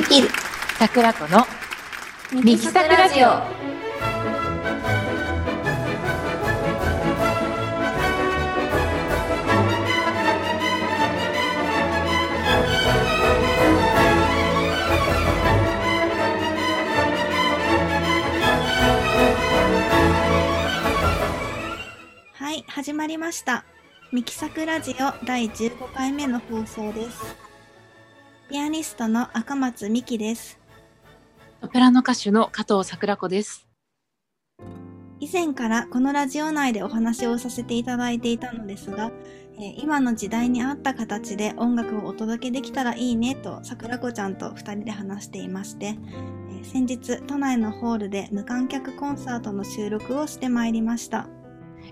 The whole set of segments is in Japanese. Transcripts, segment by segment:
できる桜子のミキサクラジオはい、始まりました。ミキサクラジオ第15回目の放送です。ピアニストの赤松美希です。オペラの歌手の加藤桜子です。以前からこのラジオ内でお話をさせていただいていたのですが、えー今の時代に合った形で音楽をお届けできたらいいねと桜子ちゃんと二人で話していまして、えー先日都内のホールで無観客コンサートの収録をしてまいりました。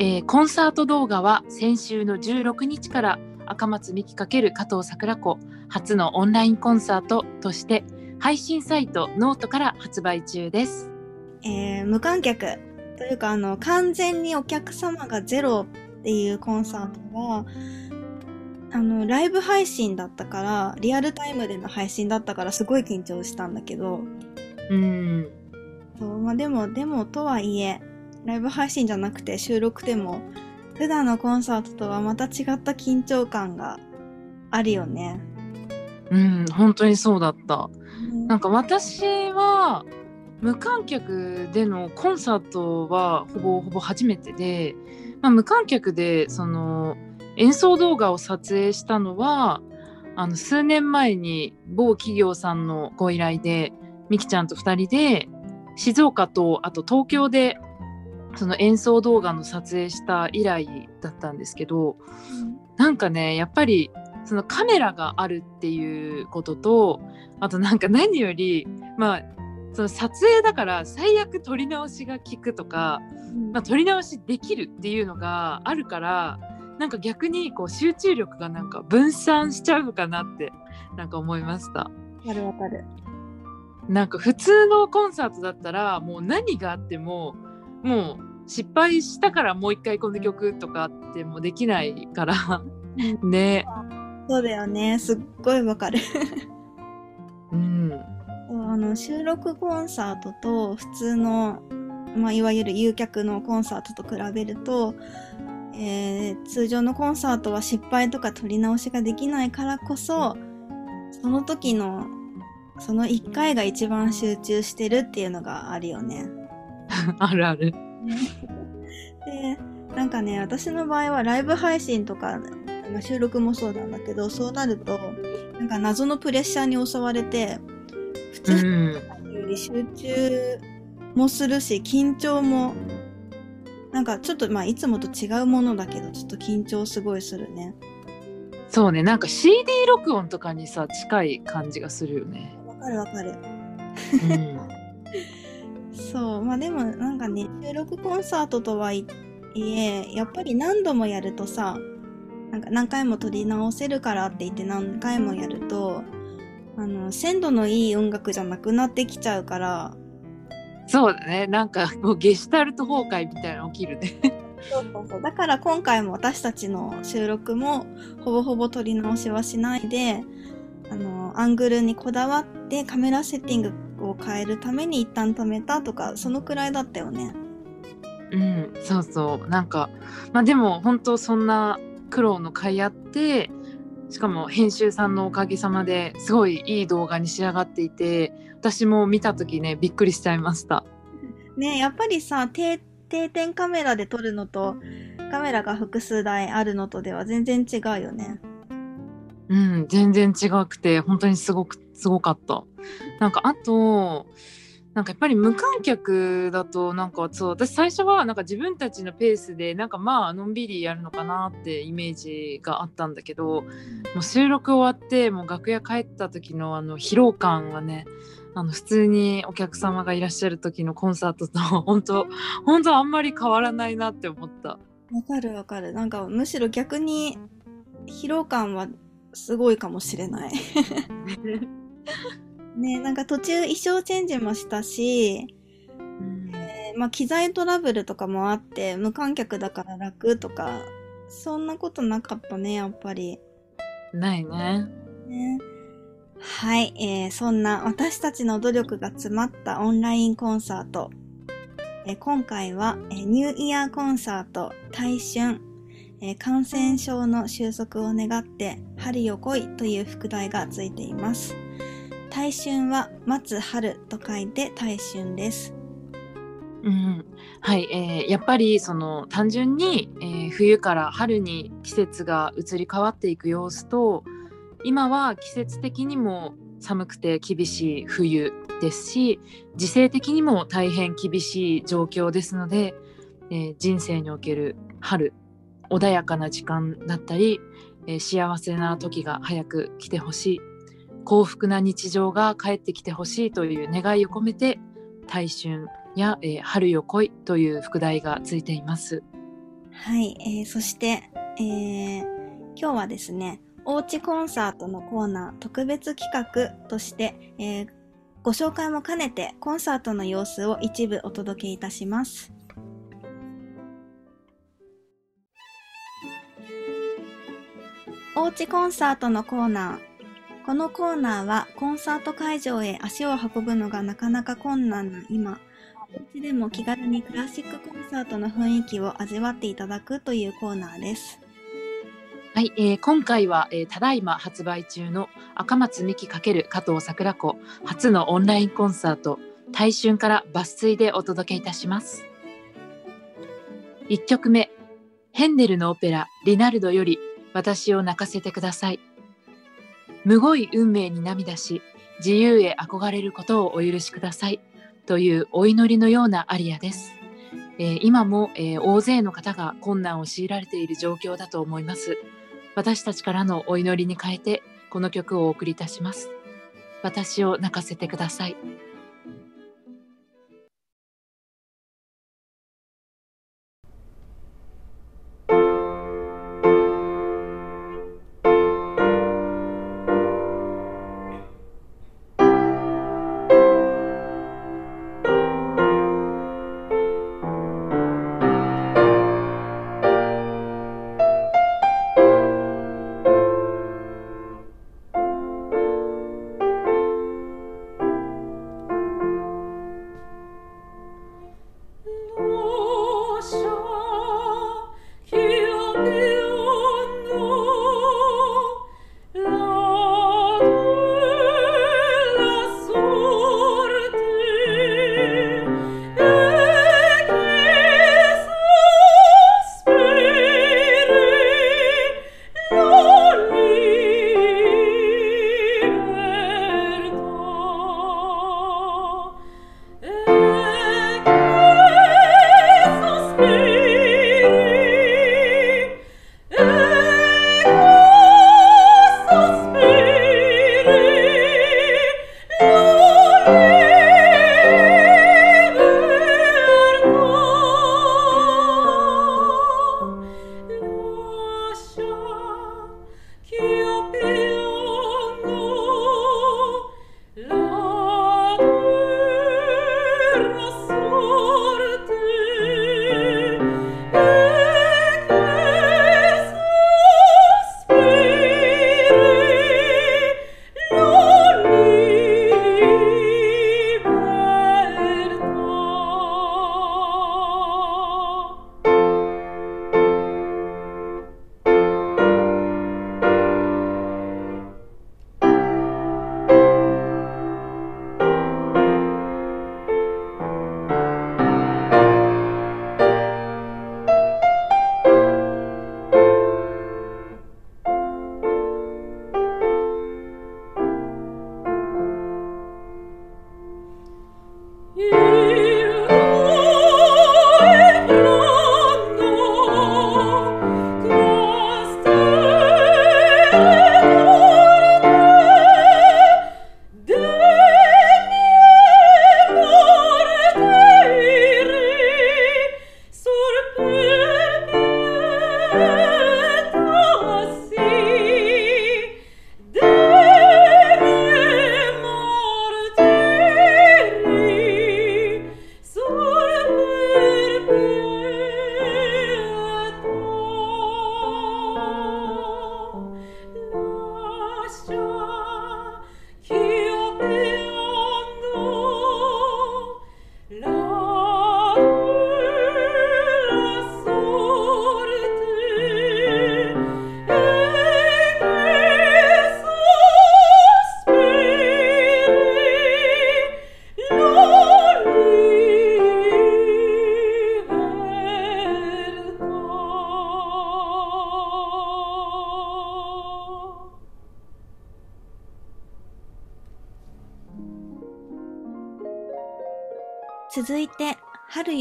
えーコンサート動画は先週の16日から赤松美希×加藤桜子初のオンラインコンサートとして配信サイトノートから発売中です。えー無観客というかあの完全にお客様がゼロっていうコンサートはあのライブ配信だったからリアルタイムでの配信だったからすごい緊張したんだけどうん、そう、まあ、でもでもとはいえライブ配信じゃなくて収録でも普段のコンサートとはまた違った緊張感があるよね。うん、本当にそうだった。うんなんか私は無観客でのコンサートはほぼほぼ初めてで、まあ、無観客でその演奏動画を撮影したのはあの数年前に某企業さんのご依頼でみきちゃんと2人で静岡とあと東京でその演奏動画の撮影した以来だったんですけどなんかねやっぱりそのカメラがあるっていうこととあとなんか何よりまあその撮影だから最悪撮り直しが効くとか、うんまあ、撮り直しできるっていうのがあるからなんか逆にこう集中力がなんか分散しちゃうのかなってなんか思いました。わかるわかる。なんか普通のコンサートだったらもう何があってももう失敗したからもう一回この曲とかってもできないからねそうだよね。すっごいわかる。うんあの収録コンサートと普通の、まあ、いわゆる誘客のコンサートと比べると、えー通常のコンサートは失敗とか撮り直しができないからこそその時のその1回が一番集中してるっていうのがあるよね。あるある。でなんかね私の場合はライブ配信とか、まあ収録もそうなんだけどそうなるとなんか謎のプレッシャーに襲われて普通うんより集中もするし緊張もなんかちょっとまあいつもと違うものだけどちょっと緊張すごいするね。そうね。なんか CD 録音とかにさ近い感じがするよね。わかるわかる。うんそうまあでもなんかね収録コンサートとはいえやっぱり何度もやるとさなんか何回も撮り直せるからって言って何回もやるとあの鮮度のいい音楽じゃなくなってきちゃうから。そうだね。なんかもうゲシュタルト崩壊みたいなの起きるね。そうそうそう。だから今回も私たちの収録もほぼほぼ撮り直しはしないであのアングルにこだわってカメラセッティングを変えるために一旦止めたとかそのくらいだったよね。うんそうそうなんかまあでも本当そんな苦労の甲斐あってしかも編集さんのおかげさまですごいいい動画に仕上がっていて私も見た時ねびっくりしちゃいました。ねやっぱりさ定定点カメラで撮るのとカメラが複数台あるのとでは全然違うよね。うん、全然違くて本当にすごくすごかった。なんかあとなんかやっぱり無観客だとなんかそう私最初はなんか自分たちのペースでなんかまあのんびりやるのかなってイメージがあったんだけどもう収録終わってもう楽屋帰った時のあの疲労感はねあの普通にお客様がいらっしゃる時のコンサートと本当本当あんまり変わらないなって思った。わかるわかる。なんかむしろ逆に疲労感はすごいかもしれない。ねなんか途中衣装チェンジもしたし、うんえーまあ機材トラブルとかもあって無観客だから楽とかそんなことなかったねやっぱりないね。ねはい、えーそんな私たちの努力が詰まったオンラインコンサート。えー今回は、えーニューイヤーコンサート大春、えー感染症の収束を願って春よ来いという副題がついています。大春は待つ春と書いて大春です。うん、はい、えーやっぱりその単純に、えー冬から春に季節が移り変わっていく様子と今は季節的にも寒くて厳しい冬ですし時勢的にも大変厳しい状況ですので、えー人生における春穏やかな時間だったり、え幸せな時が早く来てほしい。幸福な日常が帰ってきてほしいという願いを込めて大春や、えー春よ来いという副題がついています。はい、えーそして、えー今日はですね、おうちコンサートのコーナー特別企画として、えーご紹介も兼ねてコンサートの様子を一部お届けいたします。おうちコンサートのコーナー。このコーナーはコンサート会場へ足を運ぶのがなかなか困難な今、お家でも気軽にクラシックコンサートの雰囲気を味わっていただくというコーナーです。はい、えー今回は、えーただいま発売中の赤松美希×加藤桜子初のオンラインコンサート大春から抜粋でお届けいたします。1曲目ヘンデルのオペラ「リナルド」より「私を泣かせてください」むごい運命に涙し自由へ憧れることをお許しくださいというお祈りのようなアリアです。えー今も、えー大勢の方が困難を強いられている状況だと思います。私たちからのお祈りに変えてこの曲をお送りいたします。私を泣かせてください。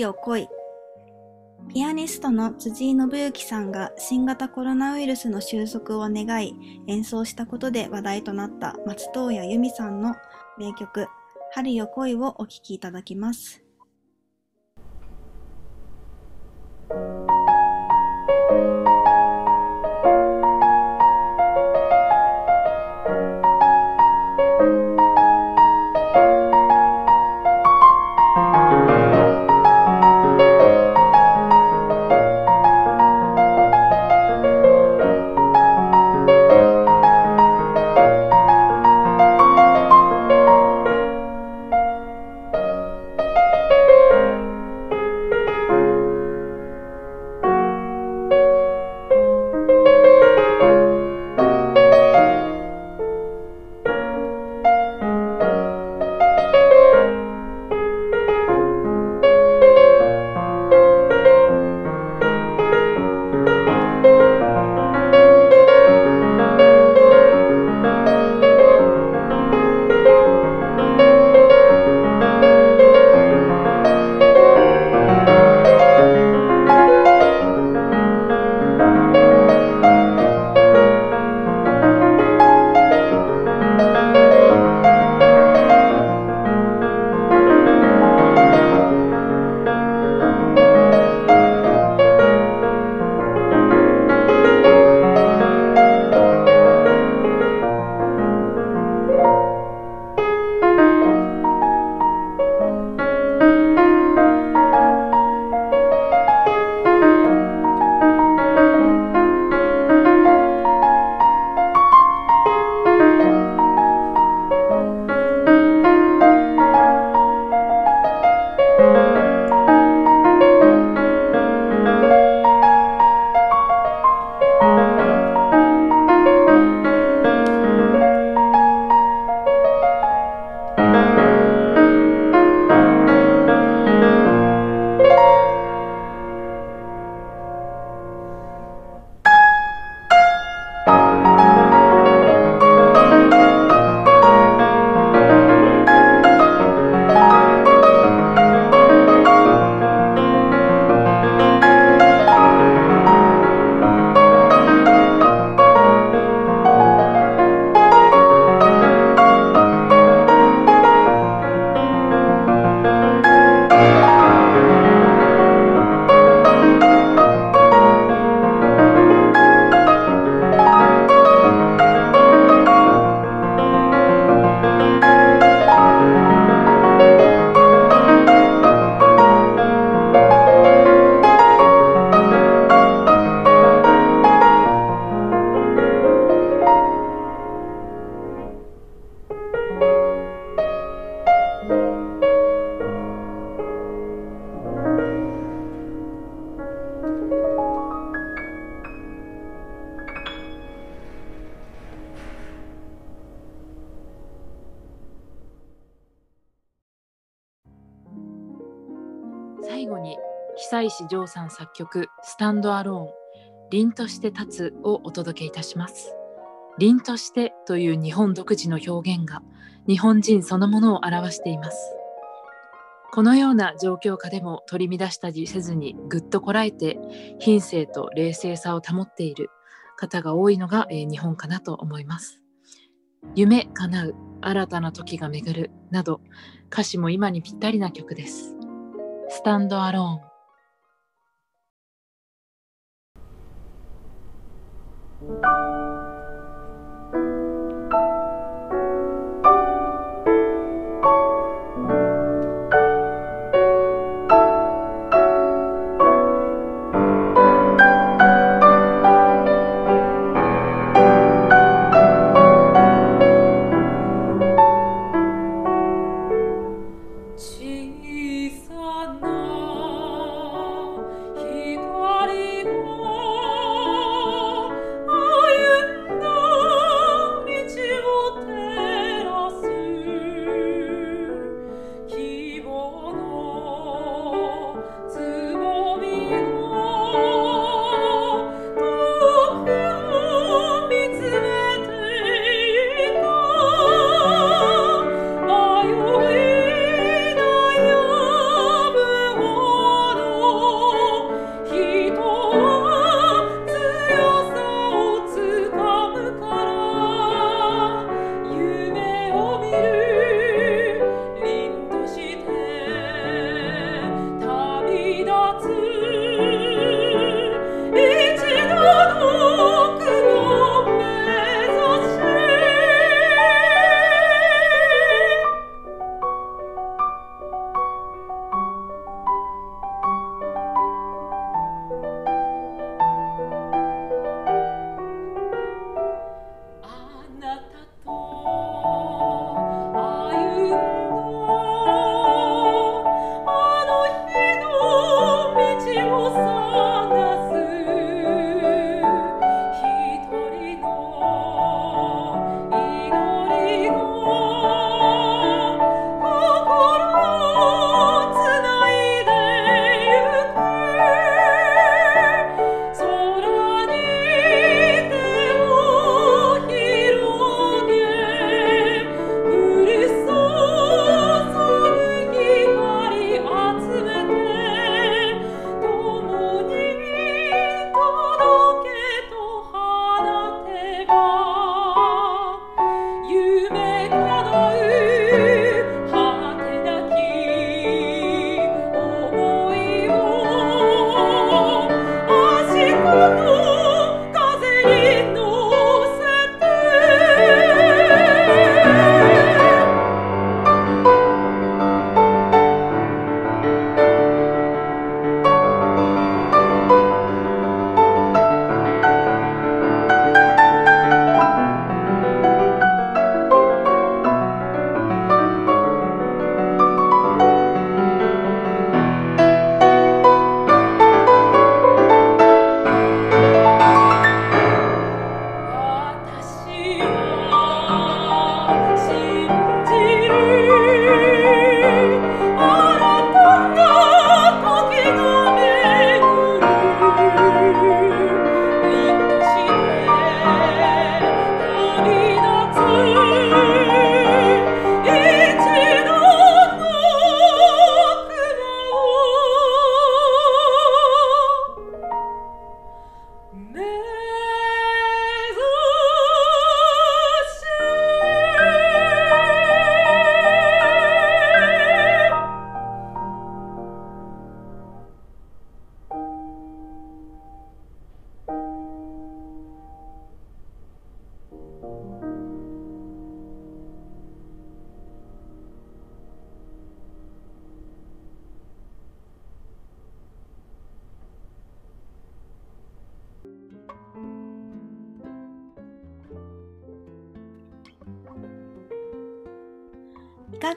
春よ来い。ピアニストの辻井信之さんが新型コロナウイルスの収束を願い演奏したことで話題となった松任谷由実さんの名曲春よ来いをお聴きいただきます。石譲さん作曲「スタンドアローン凛として立つ」をお届けいたします。凛としてという日本独自の表現が日本人そのものを表しています。このような状況下でも取り乱したりせずにぐっとこらえて品性と冷静さを保っている方が多いのが、え日本かなと思います。夢叶う新たな時が巡るなど歌詞も今にぴったりな曲です。スタンドアローン小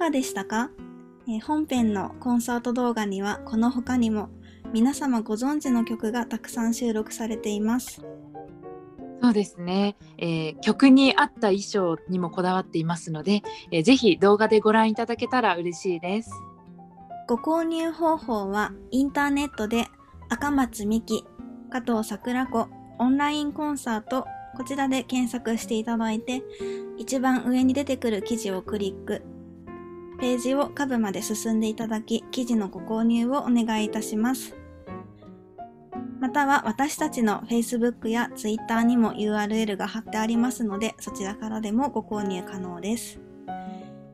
がでしたか、えー本編のコンサート動画にはこの他にも皆様ご存知の曲がたくさん収録されています。そうですね、えー曲に合った衣装にもこだわっていますので、えーぜひ動画でご覧いただけたら嬉しいです。ご購入方法はインターネットで赤松美希、加藤桜子オンラインコンサートこちらで検索していただいて一番上に出てくる記事をクリックページを下部まで進んでいただき記事のご購入をお願いいたしますまたは私たちの Facebook や Twitter にも URL が貼ってありますのでそちらからでもご購入可能です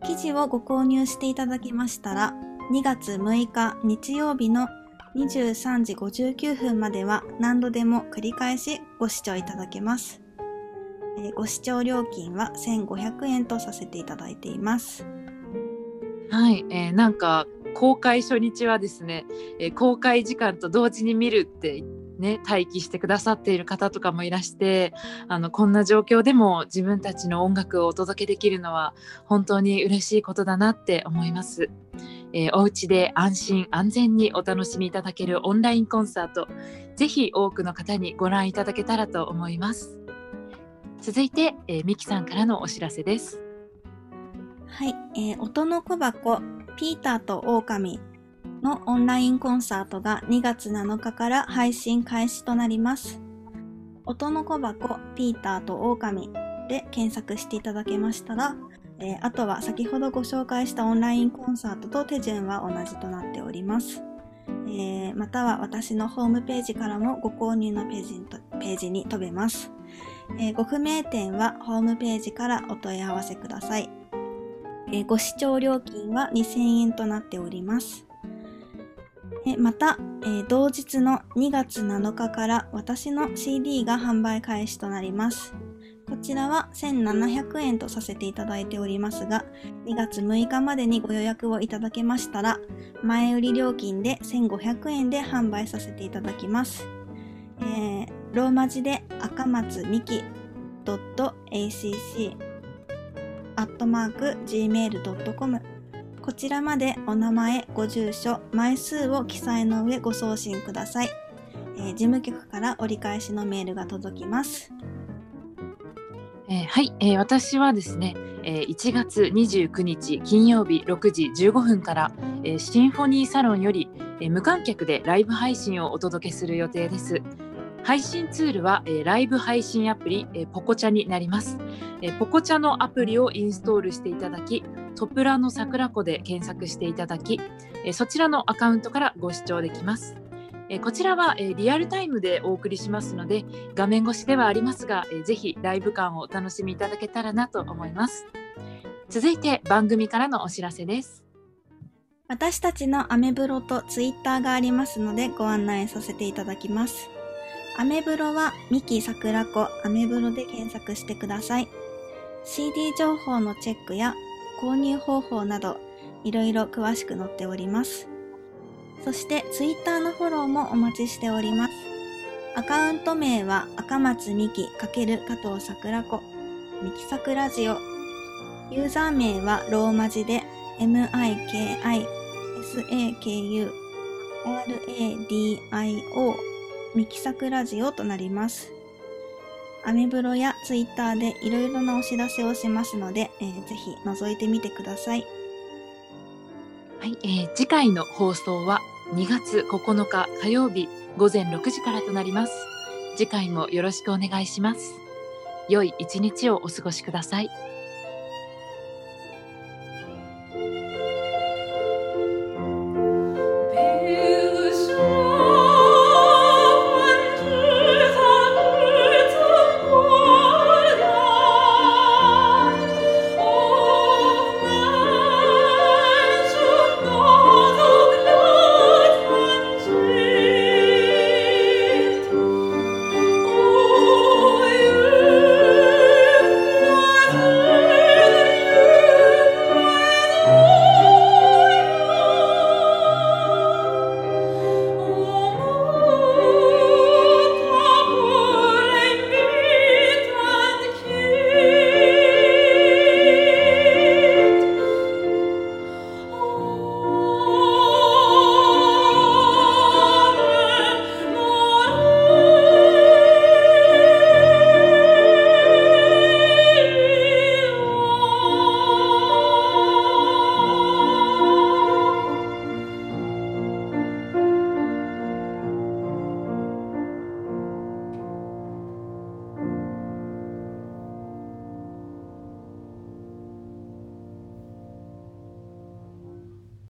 記事をご購入していただきましたら2月6日日曜日の23時59分までは何度でも繰り返しご視聴いただけます。えご視聴料金は1500円とさせていただいています。はい、えーなんか公開初日はですね、えー公開時間と同時に見るってね待機してくださっている方とかもいらしてあのこんな状況でも自分たちの音楽をお届けできるのは本当に嬉しいことだなって思います。えーお家で安心安全にお楽しみいただけるオンラインコンサートぜひ多くの方にご覧いただけたらと思います。続いて、えー、ミキさんからのお知らせです。はい、えー音の小箱ピーターと狼のオンラインコンサートが2月7日から配信開始となります。音の小箱ピーターと狼で検索していただけましたら、えーあとは先ほどご紹介したオンラインコンサートと手順は同じとなっております。えーまたは私のホームページからもご購入のページにページに飛べます。えーご不明点はホームページからお問い合わせください。えーご視聴料金は2000円となっております。えまた、えー同日の2月7日から私の CD が販売開始となります。こちらは1700円とさせていただいておりますが、2月6日までにご予約をいただけましたら、前売り料金で1500円で販売させていただきます。えーローマ字で赤松美希 .acc アットマーク gmail.com こちらまでお名前、ご住所、枚数を記載の上ご送信ください。えー事務局から折り返しのメールが届きます。えーはい、えー私はですね、えー1月29日金曜日6時15分から、えーシンフォニーサロンより、えー無観客でライブ配信をお届けする予定です。配信ツールは、えーライブ配信アプリ、えーポコチャになります、えーポコチャのアプリをインストールしていただき、トプラの桜子で検索していただき、えーそちらのアカウントからご視聴できます。えーこちらは、えーリアルタイムでお送りしますので、画面越しではありますが、えーぜひライブ感をお楽しみいただけたらなと思います。続いて番組からのお知らせです。私たちのアメブロとツイッターがありますのでご案内させていただきます。アメブロはミキ桜子アメブロで検索してください。CD 情報のチェックや購入方法などいろいろ詳しく載っております。そしてツイッターのフォローもお待ちしております。アカウント名は赤松美希×加藤桜子ミキサクラジオユーザー名はローマ字で MIKI SAKU RADIO ミキサクラジオとなります。アメブロやツイッターでいろいろなお知らせをしますので、えーぜひ覗いてみてください。はい、えー次回の放送は2月9日火曜日午前6時からとなります。次回もよろしくお願いします。良い一日をお過ごしください。